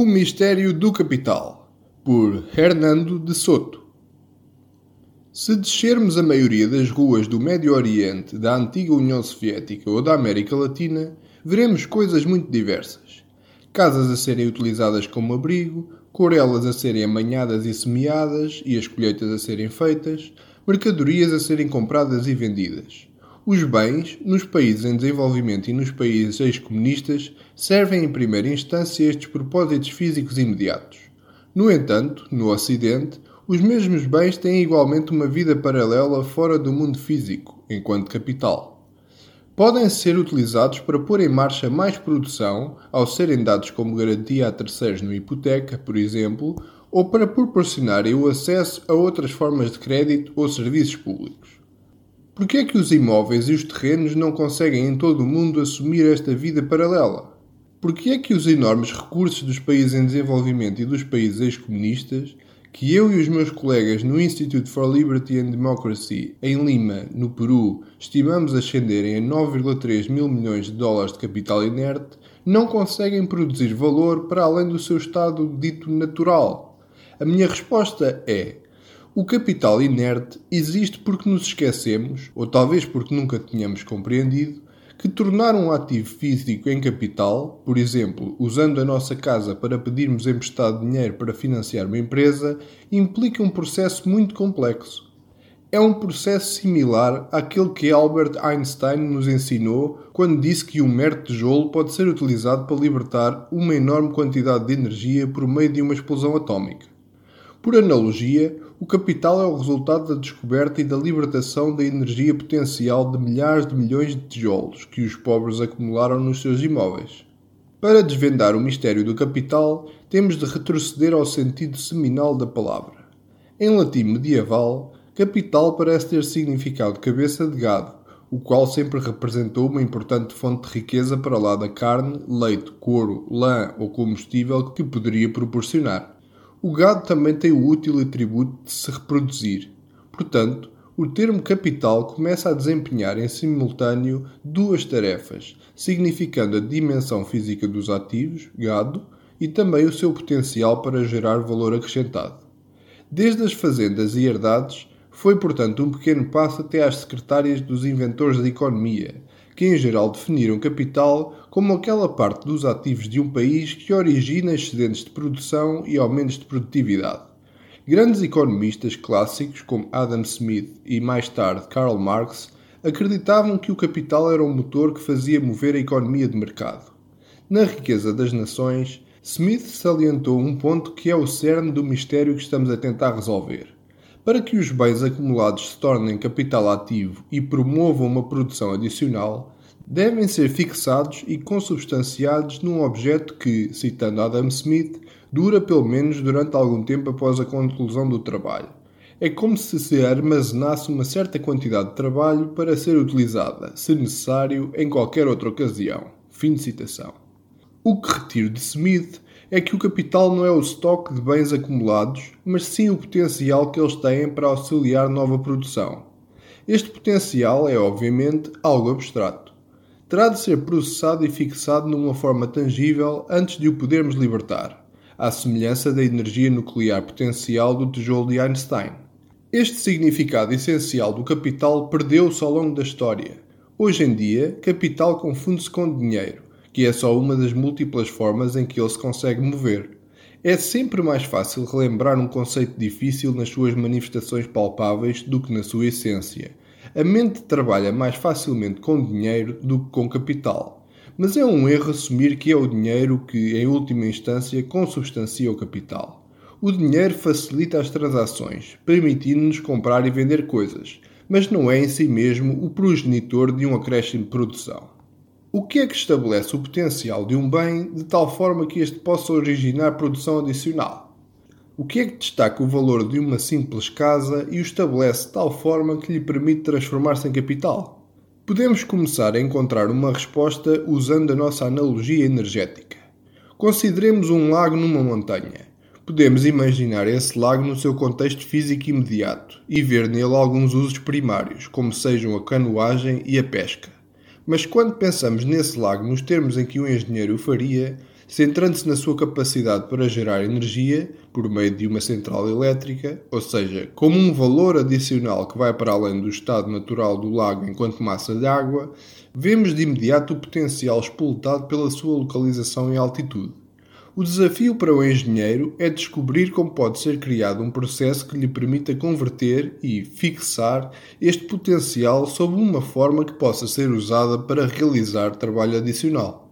O Mistério do Capital, por Hernando de Soto. Se descermos a maioria das ruas do Médio Oriente, da antiga União Soviética ou da América Latina, veremos coisas muito diversas. Casas a serem utilizadas como abrigo, corelas a serem amanhadas e semeadas e as colheitas a serem feitas, mercadorias a serem compradas e vendidas. Os bens, nos países em desenvolvimento e nos países ex-comunistas, servem em primeira instância estes propósitos físicos imediatos. No entanto, no Ocidente, os mesmos bens têm igualmente uma vida paralela fora do mundo físico, enquanto capital. Podem ser utilizados para pôr em marcha mais produção, ao serem dados como garantia a terceiros no hipoteca, por exemplo, ou para proporcionarem o acesso a outras formas de crédito ou serviços públicos. Por que é que os imóveis e os terrenos não conseguem em todo o mundo assumir esta vida paralela? Por que é que os enormes recursos dos países em desenvolvimento e dos países ex-comunistas, que eu e os meus colegas no Institute for Liberty and Democracy, em Lima, no Peru, estimamos ascenderem a 9,3 mil milhões de dólares de capital inerte, não conseguem produzir valor para além do seu estado dito natural? A minha resposta é o capital inerte existe porque nos esquecemos, ou talvez porque nunca tínhamos compreendido, que tornar um ativo físico em capital, por exemplo, usando a nossa casa para pedirmos emprestado dinheiro para financiar uma empresa, implica um processo muito complexo. É um processo similar àquele que Albert Einstein nos ensinou quando disse que um mero tijolo pode ser utilizado para libertar uma enorme quantidade de energia por meio de uma explosão atómica. Por analogia, o capital é o resultado da descoberta e da libertação da energia potencial de milhares de milhões de tijolos que os pobres acumularam nos seus imóveis. Para desvendar o mistério do capital, temos de retroceder ao sentido seminal da palavra. Em latim medieval, capital parece ter significado cabeça de gado, o qual sempre representou uma importante fonte de riqueza para lá da carne, leite, couro, lã ou combustível que poderia proporcionar. O gado também tem o útil atributo de se reproduzir. Portanto, o termo capital começa a desempenhar em simultâneo duas tarefas, significando a dimensão física dos ativos, gado, e também o seu potencial para gerar valor acrescentado. Desde as fazendas e herdades, foi portanto um pequeno passo até às secretárias dos inventores da economia, que em geral definiram capital como aquela parte dos ativos de um país que origina excedentes de produção e aumentos de produtividade. Grandes economistas clássicos como Adam Smith e mais tarde Karl Marx acreditavam que o capital era o motor que fazia mover a economia de mercado. Na riqueza das nações, Smith salientou um ponto que é o cerne do mistério que estamos a tentar resolver. Para que os bens acumulados se tornem capital ativo e promovam uma produção adicional, devem ser fixados e consubstanciados num objeto que, citando Adam Smith, dura pelo menos durante algum tempo após a conclusão do trabalho. É como se se armazenasse uma certa quantidade de trabalho para ser utilizada, se necessário, em qualquer outra ocasião. Fim de citação. O que retiro de Smith é que o capital não é o estoque de bens acumulados, mas sim o potencial que eles têm para auxiliar nova produção. Este potencial é, obviamente, algo abstrato. Terá de ser processado e fixado numa forma tangível antes de o podermos libertar, à semelhança da energia nuclear potencial do tijolo de Einstein. Este significado essencial do capital perdeu-se ao longo da história. Hoje em dia, capital confunde-se com dinheiro que é só uma das múltiplas formas em que ele se consegue mover. É sempre mais fácil relembrar um conceito difícil nas suas manifestações palpáveis do que na sua essência. A mente trabalha mais facilmente com dinheiro do que com capital. Mas é um erro assumir que é o dinheiro que, em última instância, consubstancia o capital. O dinheiro facilita as transações, permitindo-nos comprar e vender coisas, mas não é em si mesmo o progenitor de um acréscimo de produção. O que é que estabelece o potencial de um bem de tal forma que este possa originar produção adicional? O que é que destaca o valor de uma simples casa e o estabelece de tal forma que lhe permite transformar-se em capital? Podemos começar a encontrar uma resposta usando a nossa analogia energética. Consideremos um lago numa montanha. Podemos imaginar esse lago no seu contexto físico imediato e ver nele alguns usos primários, como sejam a canoagem e a pesca. Mas quando pensamos nesse lago nos termos em que um engenheiro o faria, centrando-se na sua capacidade para gerar energia por meio de uma central elétrica, ou seja, como um valor adicional que vai para além do estado natural do lago enquanto massa de água, vemos de imediato o potencial exploitado pela sua localização em altitude. O desafio para o engenheiro é descobrir como pode ser criado um processo que lhe permita converter e fixar este potencial sob uma forma que possa ser usada para realizar trabalho adicional.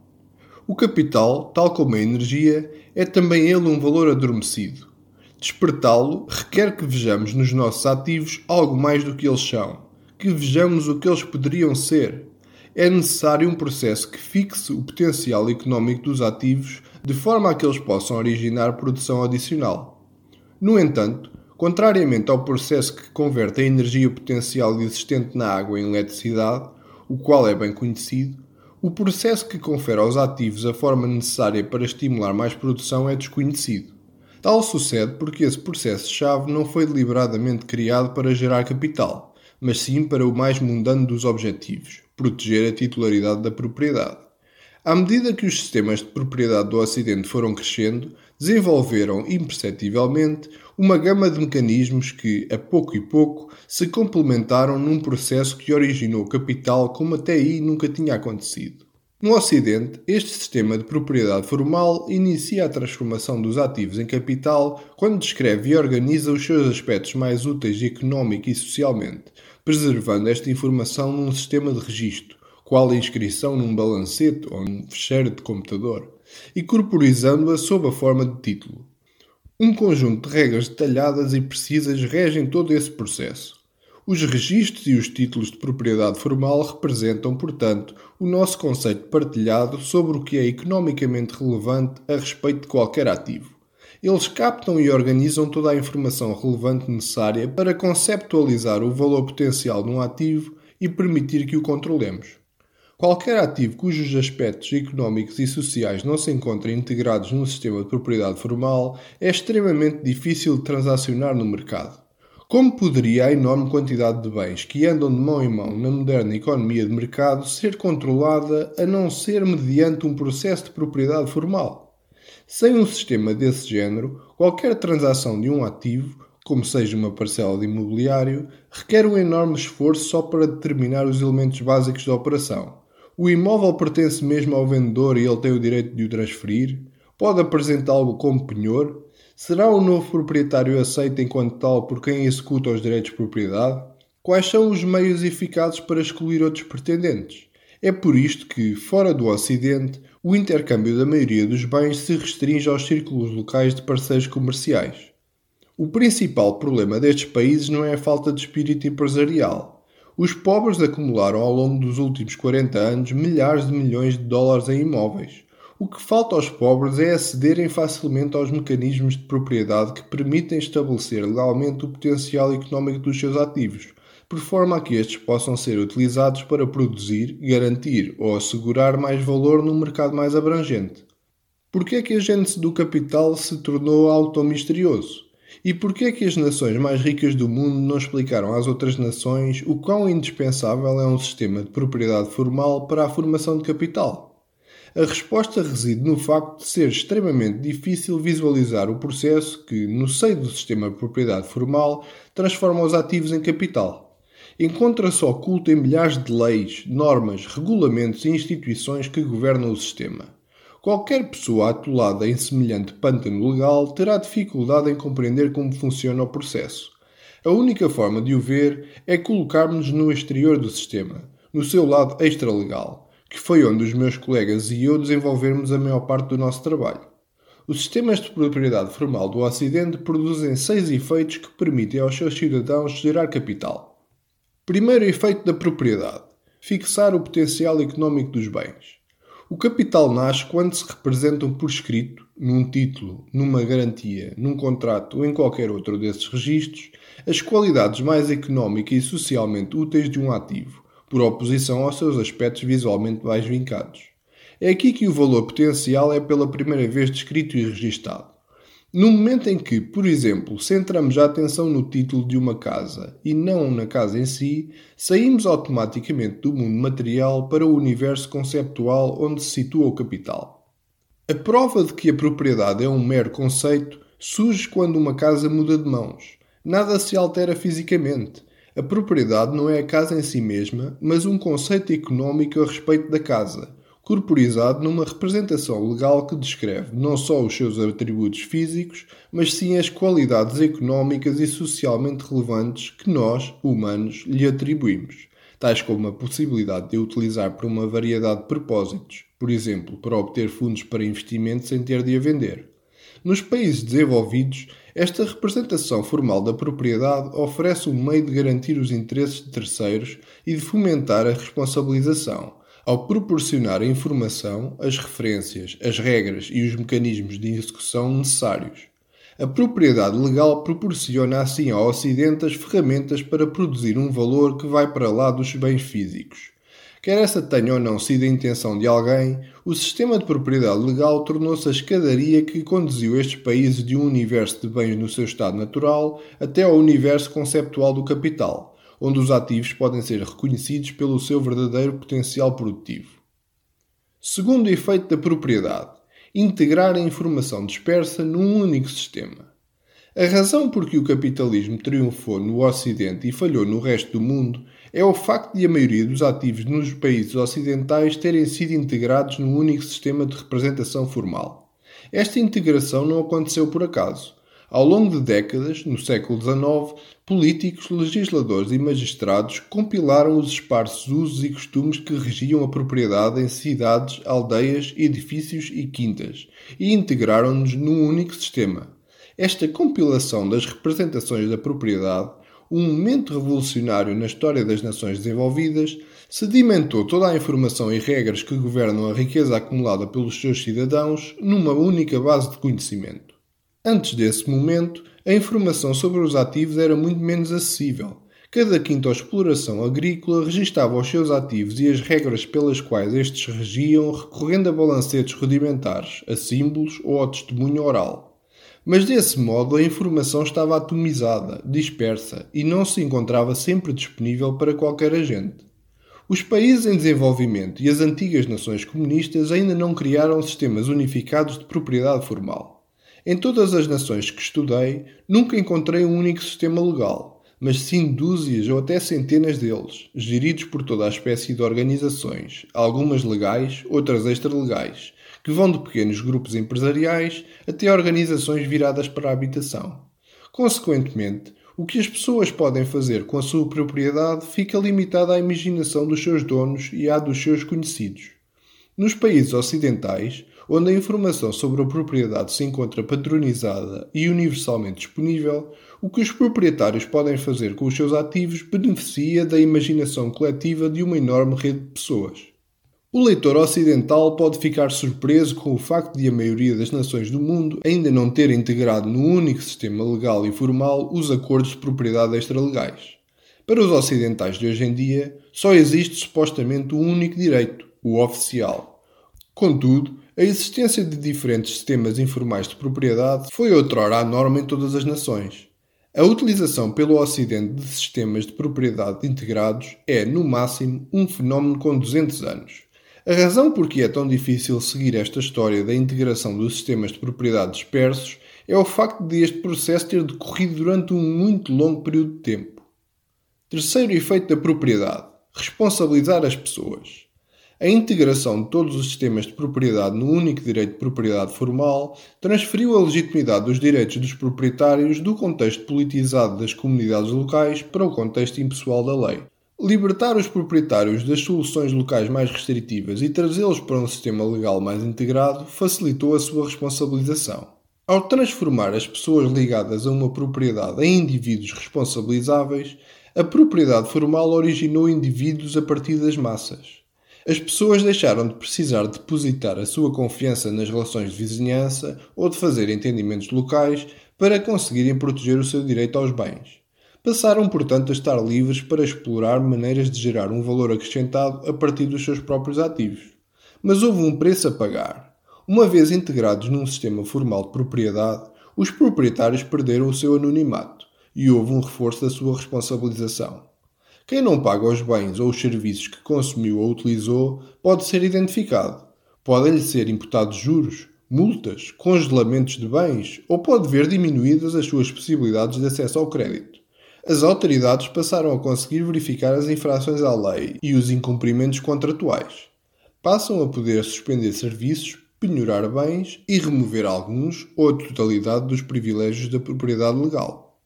O capital, tal como a energia, é também ele um valor adormecido. Despertá-lo requer que vejamos nos nossos ativos algo mais do que eles são, que vejamos o que eles poderiam ser. É necessário um processo que fixe o potencial económico dos ativos de forma a que eles possam originar produção adicional. No entanto, contrariamente ao processo que converte a energia potencial existente na água em eletricidade, o qual é bem conhecido, o processo que confere aos ativos a forma necessária para estimular mais produção é desconhecido. Tal sucede porque esse processo-chave não foi deliberadamente criado para gerar capital, mas sim para o mais mundano dos objetivos, proteger a titularidade da propriedade. À medida que os sistemas de propriedade do Ocidente foram crescendo, desenvolveram imperceptivelmente uma gama de mecanismos que, a pouco e pouco, se complementaram num processo que originou capital como até aí nunca tinha acontecido. No Ocidente, este sistema de propriedade formal inicia a transformação dos ativos em capital quando descreve e organiza os seus aspectos mais úteis económico e socialmente, preservando esta informação num sistema de registro qual a inscrição num balancete ou num fecheiro de computador, e corporizando-a sob a forma de título. Um conjunto de regras detalhadas e precisas regem todo esse processo. Os registros e os títulos de propriedade formal representam, portanto, o nosso conceito partilhado sobre o que é economicamente relevante a respeito de qualquer ativo. Eles captam e organizam toda a informação relevante necessária para conceptualizar o valor potencial de um ativo e permitir que o controlemos. Qualquer ativo cujos aspectos económicos e sociais não se encontrem integrados no sistema de propriedade formal é extremamente difícil de transacionar no mercado. Como poderia a enorme quantidade de bens que andam de mão em mão na moderna economia de mercado ser controlada a não ser mediante um processo de propriedade formal? Sem um sistema desse género, qualquer transação de um ativo, como seja uma parcela de imobiliário, requer um enorme esforço só para determinar os elementos básicos da operação o imóvel pertence mesmo ao vendedor e ele tem o direito de o transferir? Pode apresentá-lo como penhor? Será o novo proprietário aceito enquanto tal por quem executa os direitos de propriedade? Quais são os meios eficazes para excluir outros pretendentes? É por isto que, fora do Ocidente, o intercâmbio da maioria dos bens se restringe aos círculos locais de parceiros comerciais. O principal problema destes países não é a falta de espírito empresarial, os pobres acumularam ao longo dos últimos 40 anos milhares de milhões de dólares em imóveis. O que falta aos pobres é acederem facilmente aos mecanismos de propriedade que permitem estabelecer legalmente o potencial económico dos seus ativos, por forma a que estes possam ser utilizados para produzir, garantir ou assegurar mais valor num mercado mais abrangente. Por que é que a gênese do capital se tornou auto-misterioso? E por que é que as nações mais ricas do mundo não explicaram às outras nações o quão indispensável é um sistema de propriedade formal para a formação de capital? A resposta reside no facto de ser extremamente difícil visualizar o processo que, no seio do sistema de propriedade formal, transforma os ativos em capital. Encontra-se oculto em milhares de leis, normas, regulamentos e instituições que governam o sistema. Qualquer pessoa atolada em semelhante pântano legal terá dificuldade em compreender como funciona o processo. A única forma de o ver é colocarmos-nos no exterior do sistema, no seu lado extralegal, que foi onde os meus colegas e eu desenvolvermos a maior parte do nosso trabalho. Os sistemas de propriedade formal do Ocidente produzem seis efeitos que permitem aos seus cidadãos gerar capital. Primeiro efeito da propriedade: fixar o potencial económico dos bens. O capital nasce quando se representam por escrito, num título, numa garantia, num contrato ou em qualquer outro desses registros, as qualidades mais económicas e socialmente úteis de um ativo, por oposição aos seus aspectos visualmente mais vincados. É aqui que o valor potencial é pela primeira vez descrito e registado. No momento em que, por exemplo, centramos a atenção no título de uma casa e não na casa em si, saímos automaticamente do mundo material para o universo conceptual onde se situa o capital. A prova de que a propriedade é um mero conceito surge quando uma casa muda de mãos. Nada se altera fisicamente. A propriedade não é a casa em si mesma, mas um conceito económico a respeito da casa, corporizado numa representação legal que descreve não só os seus atributos físicos, mas sim as qualidades económicas e socialmente relevantes que nós, humanos, lhe atribuímos, tais como a possibilidade de utilizar para uma variedade de propósitos, por exemplo, para obter fundos para investimento sem ter de a vender. Nos países desenvolvidos, esta representação formal da propriedade oferece um meio de garantir os interesses de terceiros e de fomentar a responsabilização, ao proporcionar a informação, as referências, as regras e os mecanismos de execução necessários. A propriedade legal proporciona assim ao Ocidente as ferramentas para produzir um valor que vai para lá dos bens físicos. Quer essa tenha ou não sido a intenção de alguém, o sistema de propriedade legal tornou-se a escadaria que conduziu estes países de um universo de bens no seu estado natural até ao universo conceptual do capital, onde os ativos podem ser reconhecidos pelo seu verdadeiro potencial produtivo. Segundo efeito da propriedade, integrar a informação dispersa num único sistema. A razão por que o capitalismo triunfou no Ocidente e falhou no resto do mundo é o facto de a maioria dos ativos nos países ocidentais terem sido integrados num único sistema de representação formal. Esta integração não aconteceu por acaso. Ao longo de décadas, no século XIX, políticos, legisladores e magistrados compilaram os esparsos usos e costumes que regiam a propriedade em cidades, aldeias, edifícios e quintas e integraram-nos num único sistema. Esta compilação das representações da propriedade um momento revolucionário na história das nações desenvolvidas, sedimentou toda a informação e regras que governam a riqueza acumulada pelos seus cidadãos numa única base de conhecimento. Antes desse momento, a informação sobre os ativos era muito menos acessível. Cada quinta exploração agrícola registava os seus ativos e as regras pelas quais estes regiam recorrendo a balancetes rudimentares, a símbolos ou ao testemunho oral. Mas desse modo a informação estava atomizada, dispersa e não se encontrava sempre disponível para qualquer agente. Os países em desenvolvimento e as antigas nações comunistas ainda não criaram sistemas unificados de propriedade formal. Em todas as nações que estudei, nunca encontrei um único sistema legal, mas sim dúzias ou até centenas deles, geridos por toda a espécie de organizações, algumas legais, outras extralegais, que vão de pequenos grupos empresariais até organizações viradas para a habitação. Consequentemente, o que as pessoas podem fazer com a sua propriedade fica limitado à imaginação dos seus donos e à dos seus conhecidos. Nos países ocidentais, onde a informação sobre a propriedade se encontra padronizada e universalmente disponível, o que os proprietários podem fazer com os seus ativos beneficia da imaginação coletiva de uma enorme rede de pessoas. O leitor ocidental pode ficar surpreso com o facto de a maioria das nações do mundo ainda não ter integrado no único sistema legal e formal os acordos de propriedade extralegais. Para os ocidentais de hoje em dia, só existe supostamente um único direito, o oficial. Contudo, a existência de diferentes sistemas informais de propriedade foi outrora a norma em todas as nações. A utilização pelo Ocidente de sistemas de propriedade integrados é, no máximo, um fenómeno com 200 anos. A razão por que é tão difícil seguir esta história da integração dos sistemas de propriedade dispersos é o facto de este processo ter decorrido durante um muito longo período de tempo. Terceiro efeito da propriedade: responsabilizar as pessoas. A integração de todos os sistemas de propriedade no único direito de propriedade formal transferiu a legitimidade dos direitos dos proprietários do contexto politizado das comunidades locais para o contexto impessoal da lei. Libertar os proprietários das soluções locais mais restritivas e trazê-los para um sistema legal mais integrado facilitou a sua responsabilização. Ao transformar as pessoas ligadas a uma propriedade em indivíduos responsabilizáveis, a propriedade formal originou indivíduos a partir das massas. As pessoas deixaram de precisar depositar a sua confiança nas relações de vizinhança ou de fazer entendimentos locais para conseguirem proteger o seu direito aos bens. Passaram, portanto, a estar livres para explorar maneiras de gerar um valor acrescentado a partir dos seus próprios ativos. Mas houve um preço a pagar. Uma vez integrados num sistema formal de propriedade, os proprietários perderam o seu anonimato e houve um reforço da sua responsabilização. Quem não paga os bens ou os serviços que consumiu ou utilizou pode ser identificado. Podem-lhe ser imputados juros, multas, congelamentos de bens ou pode ver diminuídas as suas possibilidades de acesso ao crédito. As autoridades passaram a conseguir verificar as infrações à lei e os incumprimentos contratuais. Passam a poder suspender serviços, penhorar bens e remover alguns ou a totalidade dos privilégios da propriedade legal.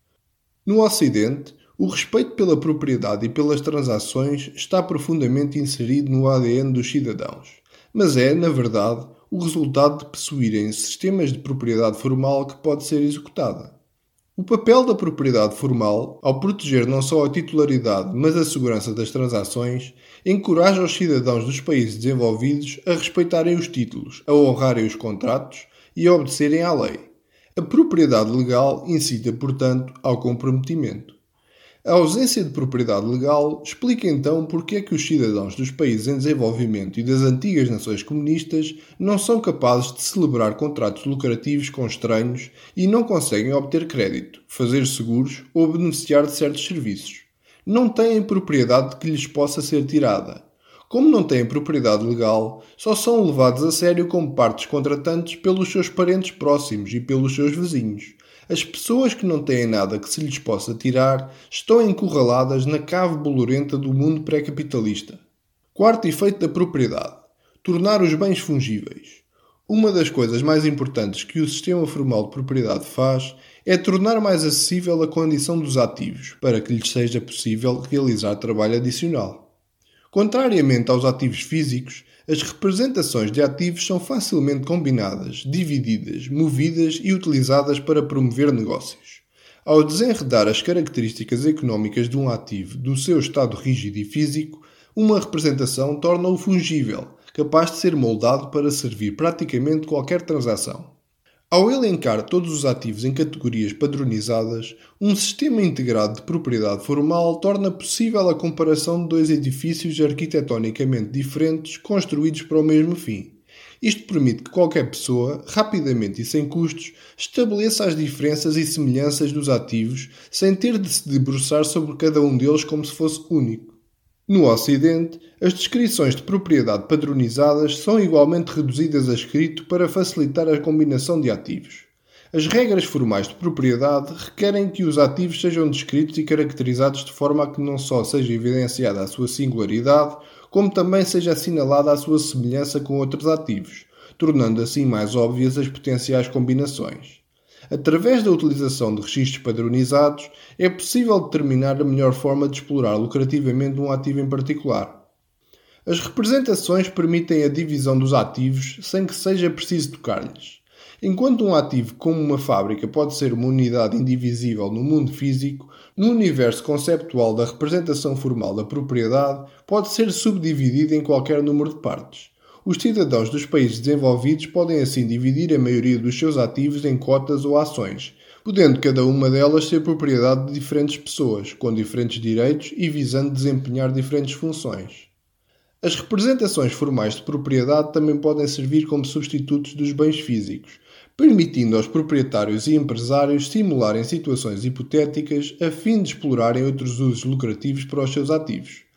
No Ocidente, o respeito pela propriedade e pelas transações está profundamente inserido no ADN dos cidadãos, mas é, na verdade, o resultado de possuírem sistemas de propriedade formal que pode ser executada. O papel da propriedade formal, ao proteger não só a titularidade, mas a segurança das transações, encoraja os cidadãos dos países desenvolvidos a respeitarem os títulos, a honrarem os contratos e a obedecerem à lei. A propriedade legal incita, portanto, ao comprometimento. A ausência de propriedade legal explica então porque é que os cidadãos dos países em desenvolvimento e das antigas nações comunistas não são capazes de celebrar contratos lucrativos com estranhos e não conseguem obter crédito, fazer seguros ou beneficiar de certos serviços. Não têm propriedade que lhes possa ser tirada. Como não têm propriedade legal, só são levados a sério como partes contratantes pelos seus parentes próximos e pelos seus vizinhos as pessoas que não têm nada que se lhes possa tirar estão encurraladas na cave bolorenta do mundo pré-capitalista. Quarto efeito da propriedade: tornar os bens fungíveis. Uma das coisas mais importantes que o sistema formal de propriedade faz é tornar mais acessível a condição dos ativos, para que lhes seja possível realizar trabalho adicional. Contrariamente aos ativos físicos, as representações de ativos são facilmente combinadas, divididas, movidas e utilizadas para promover negócios. Ao desenredar as características económicas de um ativo do seu estado rígido e físico, uma representação torna-o fungível, capaz de ser moldado para servir praticamente qualquer transação. Ao elencar todos os ativos em categorias padronizadas, um sistema integrado de propriedade formal torna possível a comparação de dois edifícios arquitetonicamente diferentes construídos para o mesmo fim. Isto permite que qualquer pessoa, rapidamente e sem custos, estabeleça as diferenças e semelhanças dos ativos sem ter de se debruçar sobre cada um deles como se fosse único. No Ocidente, as descrições de propriedade padronizadas são igualmente reduzidas a escrito para facilitar a combinação de ativos. As regras formais de propriedade requerem que os ativos sejam descritos e caracterizados de forma a que não só seja evidenciada a sua singularidade, como também seja assinalada a sua semelhança com outros ativos, tornando assim mais óbvias as potenciais combinações. Através da utilização de registros padronizados, é possível determinar a melhor forma de explorar lucrativamente um ativo em particular. As representações permitem a divisão dos ativos sem que seja preciso tocar-lhes. Enquanto um ativo como uma fábrica pode ser uma unidade indivisível no mundo físico, no universo conceptual da representação formal da propriedade pode ser subdividido em qualquer número de partes. Os cidadãos dos países desenvolvidos podem assim dividir a maioria dos seus ativos em cotas ou ações, podendo cada uma delas ser propriedade de diferentes pessoas, com diferentes direitos e visando desempenhar diferentes funções. As representações formais de propriedade também podem servir como substitutos dos bens físicos, permitindo aos proprietários e empresários simularem situações hipotéticas a fim de explorarem outros usos lucrativos para os seus ativos.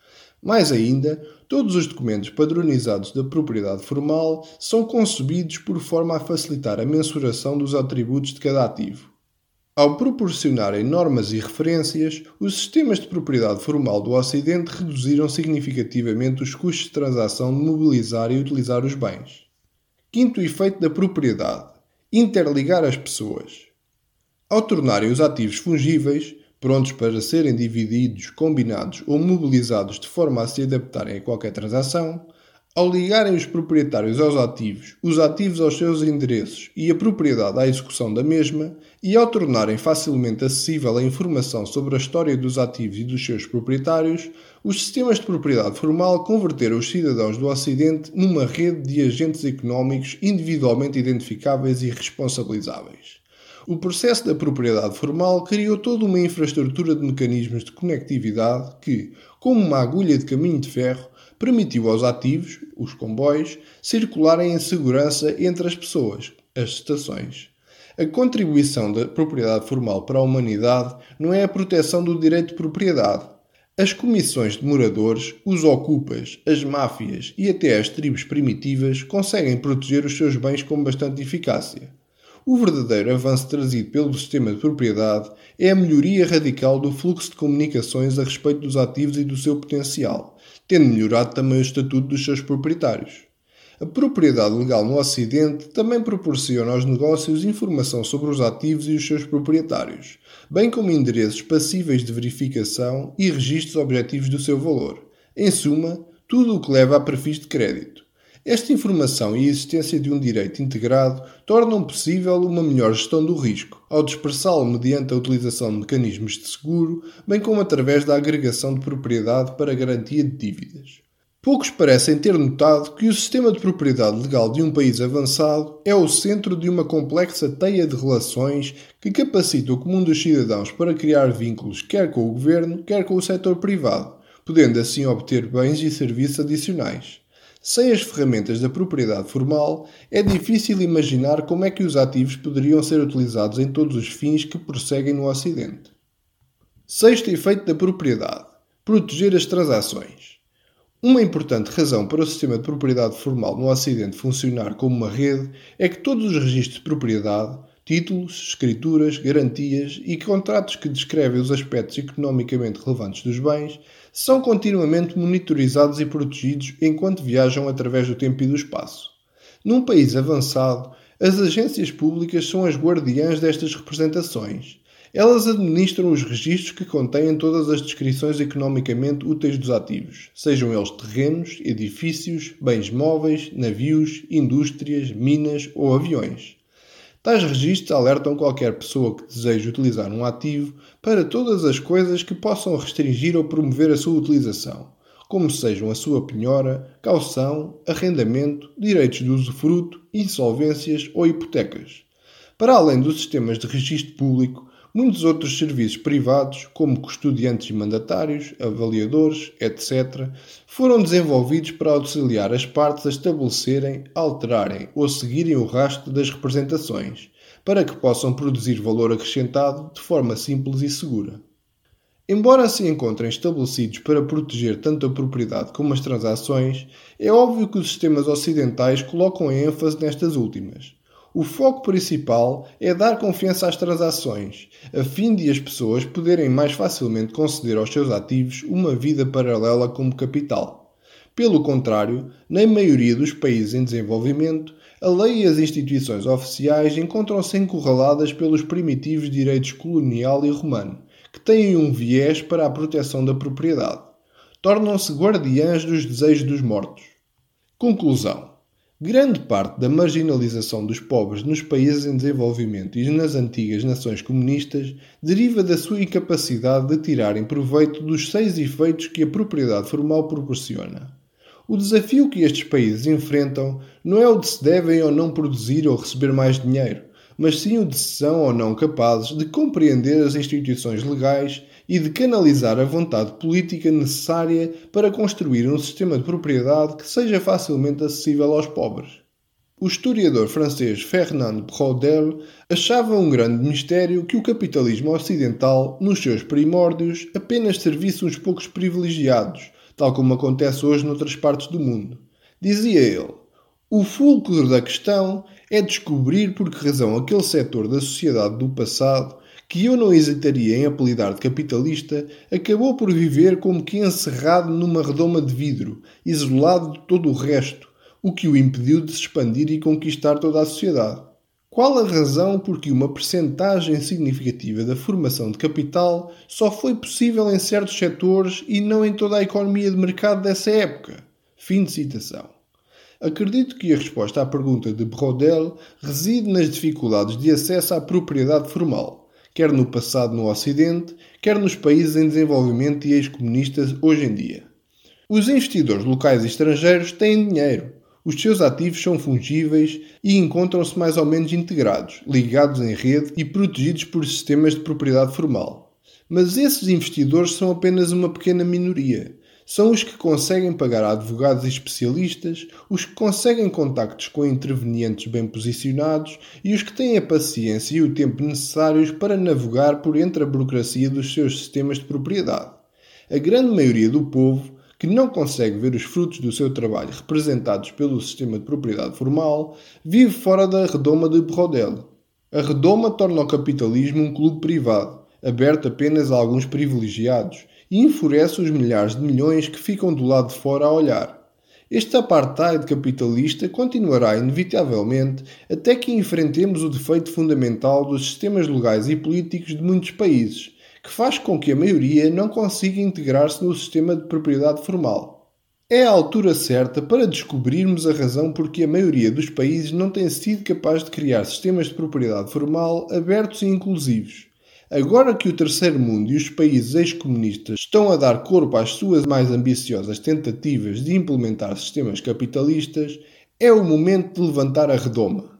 Mais ainda, todos os documentos padronizados da propriedade formal são concebidos por forma a facilitar a mensuração dos atributos de cada ativo. Ao proporcionarem normas e referências, os sistemas de propriedade formal do Ocidente reduziram significativamente os custos de transação de mobilizar e utilizar os bens. Quinto efeito da propriedade: interligar as pessoas. Ao tornarem os ativos fungíveis, prontos para serem divididos, combinados ou mobilizados de forma a se adaptarem a qualquer transação, ao ligarem os proprietários aos ativos, os ativos aos seus endereços e a propriedade à execução da mesma, e ao tornarem facilmente acessível a informação sobre a história dos ativos e dos seus proprietários, os sistemas de propriedade formal converteram os cidadãos do Ocidente numa rede de agentes económicos individualmente identificáveis e responsabilizáveis. O processo da propriedade formal criou toda uma infraestrutura de mecanismos de conectividade que, como uma agulha de caminho de ferro, permitiu aos ativos, os comboios, circularem em segurança entre as pessoas, as estações. A contribuição da propriedade formal para a humanidade não é a proteção do direito de propriedade. As comissões de moradores, os ocupas, as máfias e até as tribos primitivas conseguem proteger os seus bens com bastante eficácia. O verdadeiro avanço trazido pelo sistema de propriedade é a melhoria radical do fluxo de comunicações a respeito dos ativos e do seu potencial, tendo melhorado também o estatuto dos seus proprietários. A propriedade legal no Ocidente também proporciona aos negócios informação sobre os ativos e os seus proprietários, bem como endereços passíveis de verificação e registros objetivos do seu valor. Em suma, tudo o que leva a perfis de crédito. Esta informação e a existência de um direito integrado tornam possível uma melhor gestão do risco, ao dispersá-lo mediante a utilização de mecanismos de seguro, bem como através da agregação de propriedade para garantia de dívidas. Poucos parecem ter notado que o sistema de propriedade legal de um país avançado é o centro de uma complexa teia de relações que capacita o comum dos cidadãos para criar vínculos quer com o governo, quer com o setor privado, podendo assim obter bens e serviços adicionais. Sem as ferramentas da propriedade formal, é difícil imaginar como é que os ativos poderiam ser utilizados em todos os fins que prosseguem no Ocidente. Sexto efeito da propriedade: proteger as transações. Uma importante razão para o sistema de propriedade formal no Ocidente funcionar como uma rede é que todos os registros de propriedade, títulos, escrituras, garantias e contratos que descrevem os aspectos economicamente relevantes dos bens são continuamente monitorizados e protegidos enquanto viajam através do tempo e do espaço. Num país avançado, as agências públicas são as guardiãs destas representações elas administram os registros que contêm todas as descrições economicamente úteis dos ativos, sejam eles terrenos, edifícios, bens móveis, navios, indústrias, minas ou aviões. Tais registros alertam qualquer pessoa que deseje utilizar um ativo para todas as coisas que possam restringir ou promover a sua utilização, como sejam a sua penhora, caução, arrendamento, direitos de usufruto, insolvências ou hipotecas. Para além dos sistemas de registro público, Muitos outros serviços privados, como custodiantes e mandatários, avaliadores, etc., foram desenvolvidos para auxiliar as partes a estabelecerem, alterarem ou seguirem o rastro das representações, para que possam produzir valor acrescentado de forma simples e segura. Embora se encontrem estabelecidos para proteger tanto a propriedade como as transações, é óbvio que os sistemas ocidentais colocam ênfase nestas últimas o foco principal é dar confiança às transações, a fim de as pessoas poderem mais facilmente conceder aos seus ativos uma vida paralela como capital. Pelo contrário, na maioria dos países em desenvolvimento, a lei e as instituições oficiais encontram-se encurraladas pelos primitivos direitos colonial e romano, que têm um viés para a proteção da propriedade. Tornam-se guardiãs dos desejos dos mortos. Conclusão. Grande parte da marginalização dos pobres nos países em desenvolvimento e nas antigas nações comunistas deriva da sua incapacidade de tirarem proveito dos seis efeitos que a propriedade formal proporciona. O desafio que estes países enfrentam não é o de se devem ou não produzir ou receber mais dinheiro, mas sim o de se são ou não capazes de compreender as instituições legais e de canalizar a vontade política necessária para construir um sistema de propriedade que seja facilmente acessível aos pobres. O historiador francês Fernand Braudel achava um grande mistério que o capitalismo ocidental, nos seus primórdios, apenas servisse uns poucos privilegiados, tal como acontece hoje noutras partes do mundo. Dizia ele: O fulcro da questão é descobrir por que razão aquele setor da sociedade do passado que eu não hesitaria em apelidar de capitalista, acabou por viver como que encerrado numa redoma de vidro, isolado de todo o resto, o que o impediu de se expandir e conquistar toda a sociedade. Qual a razão por que uma percentagem significativa da formação de capital só foi possível em certos setores e não em toda a economia de mercado dessa época? Fim de citação. Acredito que a resposta à pergunta de Brodel reside nas dificuldades de acesso à propriedade formal quer no passado no Ocidente, quer nos países em desenvolvimento e ex-comunistas hoje em dia. Os investidores locais e estrangeiros têm dinheiro, os seus ativos são fungíveis e encontram-se mais ou menos integrados, ligados em rede e protegidos por sistemas de propriedade formal. Mas esses investidores são apenas uma pequena minoria são os que conseguem pagar advogados e especialistas, os que conseguem contactos com intervenientes bem posicionados e os que têm a paciência e o tempo necessários para navegar por entre a burocracia dos seus sistemas de propriedade. A grande maioria do povo, que não consegue ver os frutos do seu trabalho representados pelo sistema de propriedade formal, vive fora da redoma de Brodel. A redoma torna o capitalismo um clube privado, aberto apenas a alguns privilegiados, e enfurece os milhares de milhões que ficam do lado de fora a olhar. Este apartheid capitalista continuará inevitavelmente até que enfrentemos o defeito fundamental dos sistemas legais e políticos de muitos países, que faz com que a maioria não consiga integrar-se no sistema de propriedade formal. É a altura certa para descobrirmos a razão por que a maioria dos países não tem sido capaz de criar sistemas de propriedade formal abertos e inclusivos. Agora que o terceiro mundo e os países ex-comunistas estão a dar corpo às suas mais ambiciosas tentativas de implementar sistemas capitalistas, é o momento de levantar a redoma.